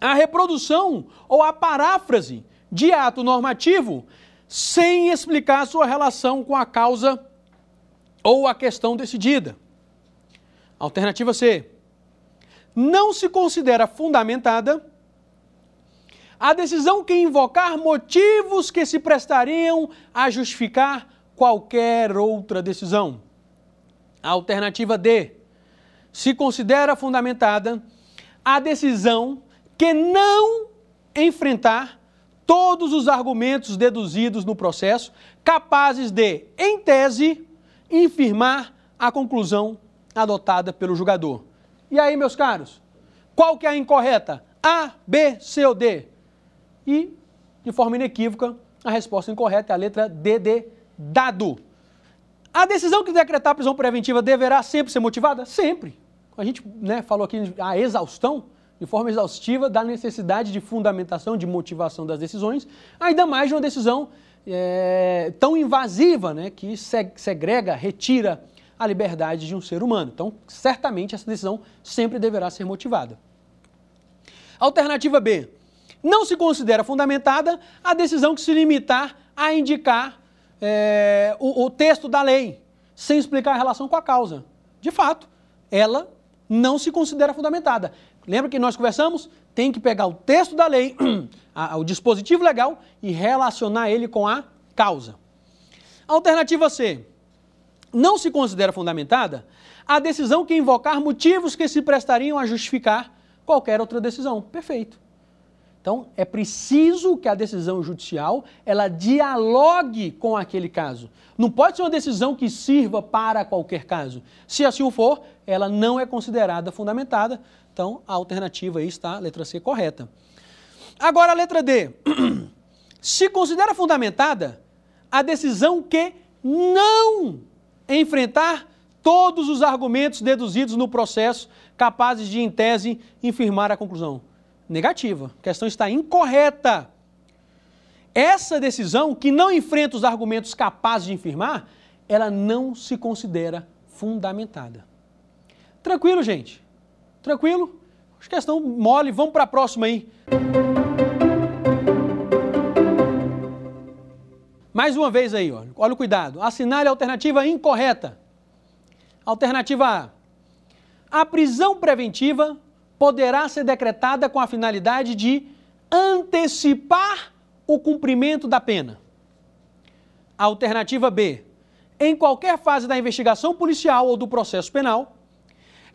à reprodução ou à paráfrase de ato normativo sem explicar sua relação com a causa ou a questão decidida. Alternativa C. Não se considera fundamentada a decisão que invocar motivos que se prestariam a justificar qualquer outra decisão. Alternativa D. Se considera fundamentada a decisão que não enfrentar todos os argumentos deduzidos no processo capazes de, em tese, infirmar a conclusão adotada pelo julgador. E aí, meus caros, qual que é a incorreta? A, B, C ou D? E, de forma inequívoca, a resposta incorreta é a letra D de dado. A decisão que decretar a prisão preventiva deverá sempre ser motivada? Sempre. A gente né, falou aqui a exaustão de forma exaustiva da necessidade de fundamentação, de motivação das decisões, ainda mais de uma decisão é, tão invasiva, né, que segrega, retira a liberdade de um ser humano. Então, certamente essa decisão sempre deverá ser motivada. Alternativa B. Não se considera fundamentada a decisão que se limitar a indicar é, o, o texto da lei, sem explicar a relação com a causa. De fato, ela não se considera fundamentada. Lembra que nós conversamos? Tem que pegar o texto da lei, o dispositivo legal e relacionar ele com a causa. Alternativa C. Não se considera fundamentada a decisão que invocar motivos que se prestariam a justificar qualquer outra decisão. Perfeito. Então, é preciso que a decisão judicial ela dialogue com aquele caso. Não pode ser uma decisão que sirva para qualquer caso. Se assim for, ela não é considerada fundamentada. Então, a alternativa aí está, letra C, correta. Agora, a letra D. Se considera fundamentada a decisão que não enfrentar todos os argumentos deduzidos no processo capazes de, em tese, infirmar a conclusão. Negativa. A questão está incorreta. Essa decisão, que não enfrenta os argumentos capazes de infirmar, ela não se considera fundamentada. Tranquilo, gente? Tranquilo? Acho que questão mole. Vamos para a próxima aí. Mais uma vez aí, olha, olha o cuidado. Assinale a alternativa incorreta. Alternativa A. A prisão preventiva poderá ser decretada com a finalidade de antecipar o cumprimento da pena. Alternativa B. Em qualquer fase da investigação policial ou do processo penal,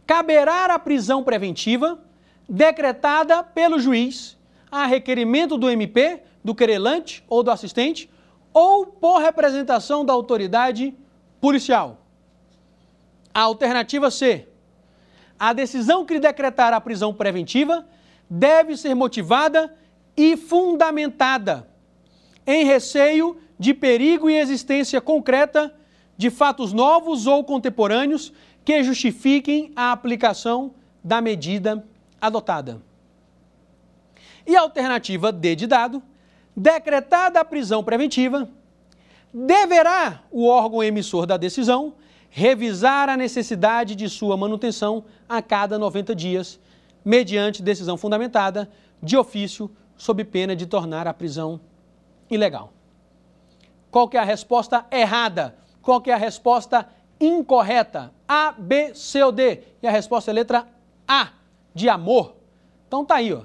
caberá a prisão preventiva decretada pelo juiz a requerimento do MP, do querelante ou do assistente ou por representação da autoridade policial. A alternativa C. A decisão que decretar a prisão preventiva deve ser motivada e fundamentada em receio de perigo e existência concreta de fatos novos ou contemporâneos que justifiquem a aplicação da medida adotada. E a alternativa D de dado decretada a prisão preventiva, deverá o órgão emissor da decisão revisar a necessidade de sua manutenção a cada 90 dias, mediante decisão fundamentada de ofício, sob pena de tornar a prisão ilegal. Qual que é a resposta errada? Qual que é a resposta incorreta? A, B, C ou D? E a resposta é a letra A, de amor. Então tá aí, ó.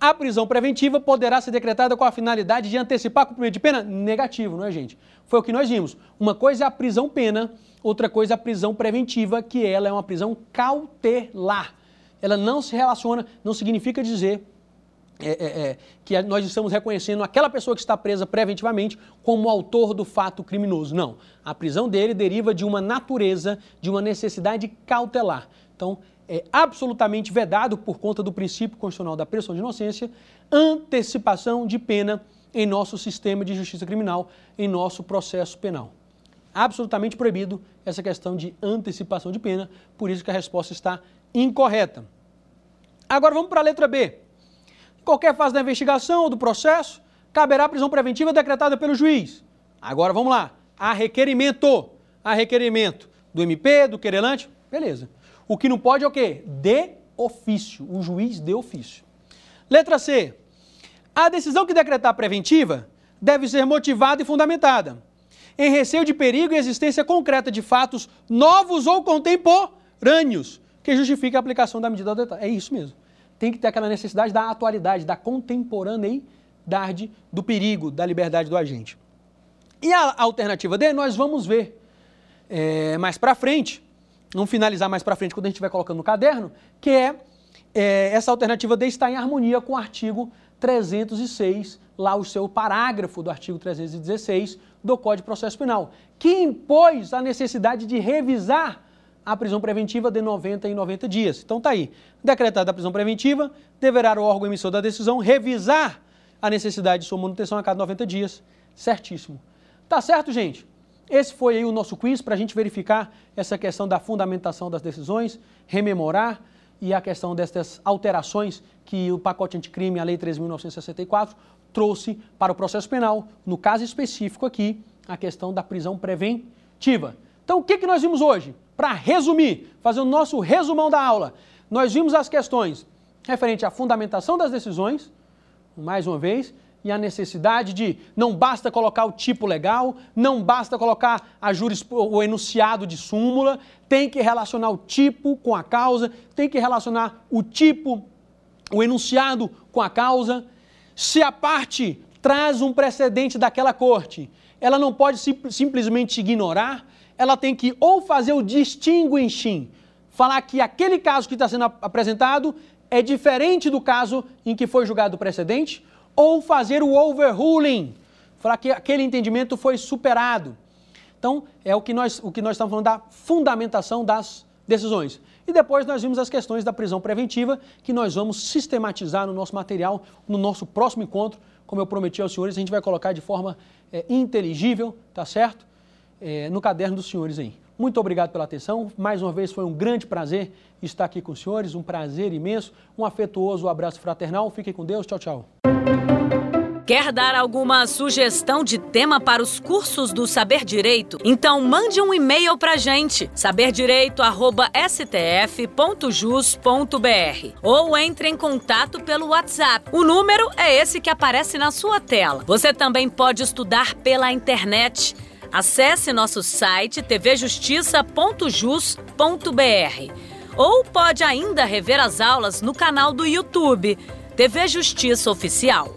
A prisão preventiva poderá ser decretada com a finalidade de antecipar cumprimento de pena? Negativo, não é, gente? Foi o que nós vimos. Uma coisa é a prisão pena, outra coisa é a prisão preventiva, que ela é uma prisão cautelar. Ela não se relaciona, não significa dizer é, é, é, que nós estamos reconhecendo aquela pessoa que está presa preventivamente como autor do fato criminoso. Não. A prisão dele deriva de uma natureza, de uma necessidade cautelar. Então, é absolutamente vedado por conta do princípio constitucional da presunção de inocência, antecipação de pena em nosso sistema de justiça criminal, em nosso processo penal. Absolutamente proibido essa questão de antecipação de pena, por isso que a resposta está incorreta. Agora vamos para a letra B. Em qualquer fase da investigação ou do processo, caberá prisão preventiva decretada pelo juiz. Agora vamos lá. A requerimento. A requerimento do MP, do querelante, beleza. O que não pode é o quê? De ofício, o juiz de ofício. Letra C. A decisão que decretar preventiva deve ser motivada e fundamentada em receio de perigo e existência concreta de fatos novos ou contemporâneos que justifiquem a aplicação da medida adotada. É isso mesmo. Tem que ter aquela necessidade da atualidade, da contemporaneidade do perigo, da liberdade do agente. E a alternativa D, nós vamos ver é, mais para frente, vamos finalizar mais para frente quando a gente estiver colocando no caderno, que é, é, essa alternativa D está em harmonia com o artigo 306, lá o seu parágrafo do artigo 316 do Código de Processo Penal, que impôs a necessidade de revisar a prisão preventiva de 90 em 90 dias. Então tá aí. Decretada a prisão preventiva, deverá o órgão emissor da decisão revisar a necessidade de sua manutenção a cada 90 dias. Certíssimo. Tá certo, gente? Esse foi aí o nosso quiz para a gente verificar essa questão da fundamentação das decisões, rememorar e a questão dessas alterações que o pacote anticrime, a Lei 3.964, trouxe para o processo penal, no caso específico aqui, a questão da prisão preventiva. Então, o que, que nós vimos hoje? Para resumir, fazer o nosso resumão da aula, nós vimos as questões referente à fundamentação das decisões, mais uma vez, e a necessidade de não basta colocar o tipo legal, não basta colocar a juris, o enunciado de súmula, tem que relacionar o tipo com a causa, tem que relacionar o tipo, o enunciado com a causa. Se a parte traz um precedente daquela corte, ela não pode sim, simplesmente ignorar, ela tem que ou fazer o distinguishing, falar que aquele caso que está sendo apresentado é diferente do caso em que foi julgado o precedente, ou fazer o overruling, falar que aquele entendimento foi superado. Então, é o que nós, o que nós estamos falando da fundamentação das decisões. E depois nós vimos as questões da prisão preventiva, que nós vamos sistematizar no nosso material, no nosso próximo encontro. Como eu prometi aos senhores, a gente vai colocar de forma é, inteligível, tá certo? É, no caderno dos senhores aí. Muito obrigado pela atenção. Mais uma vez foi um grande prazer estar aqui com os senhores, um prazer imenso, um afetuoso abraço fraternal. Fiquem com Deus. Tchau, tchau. Quer dar alguma sugestão de tema para os cursos do Saber Direito? Então mande um e-mail para gente, saberdireito@stf.jus.br ou entre em contato pelo WhatsApp. O número é esse que aparece na sua tela. Você também pode estudar pela internet. Acesse nosso site tvjustiça.jus.br ou pode ainda rever as aulas no canal do YouTube TV Justiça Oficial.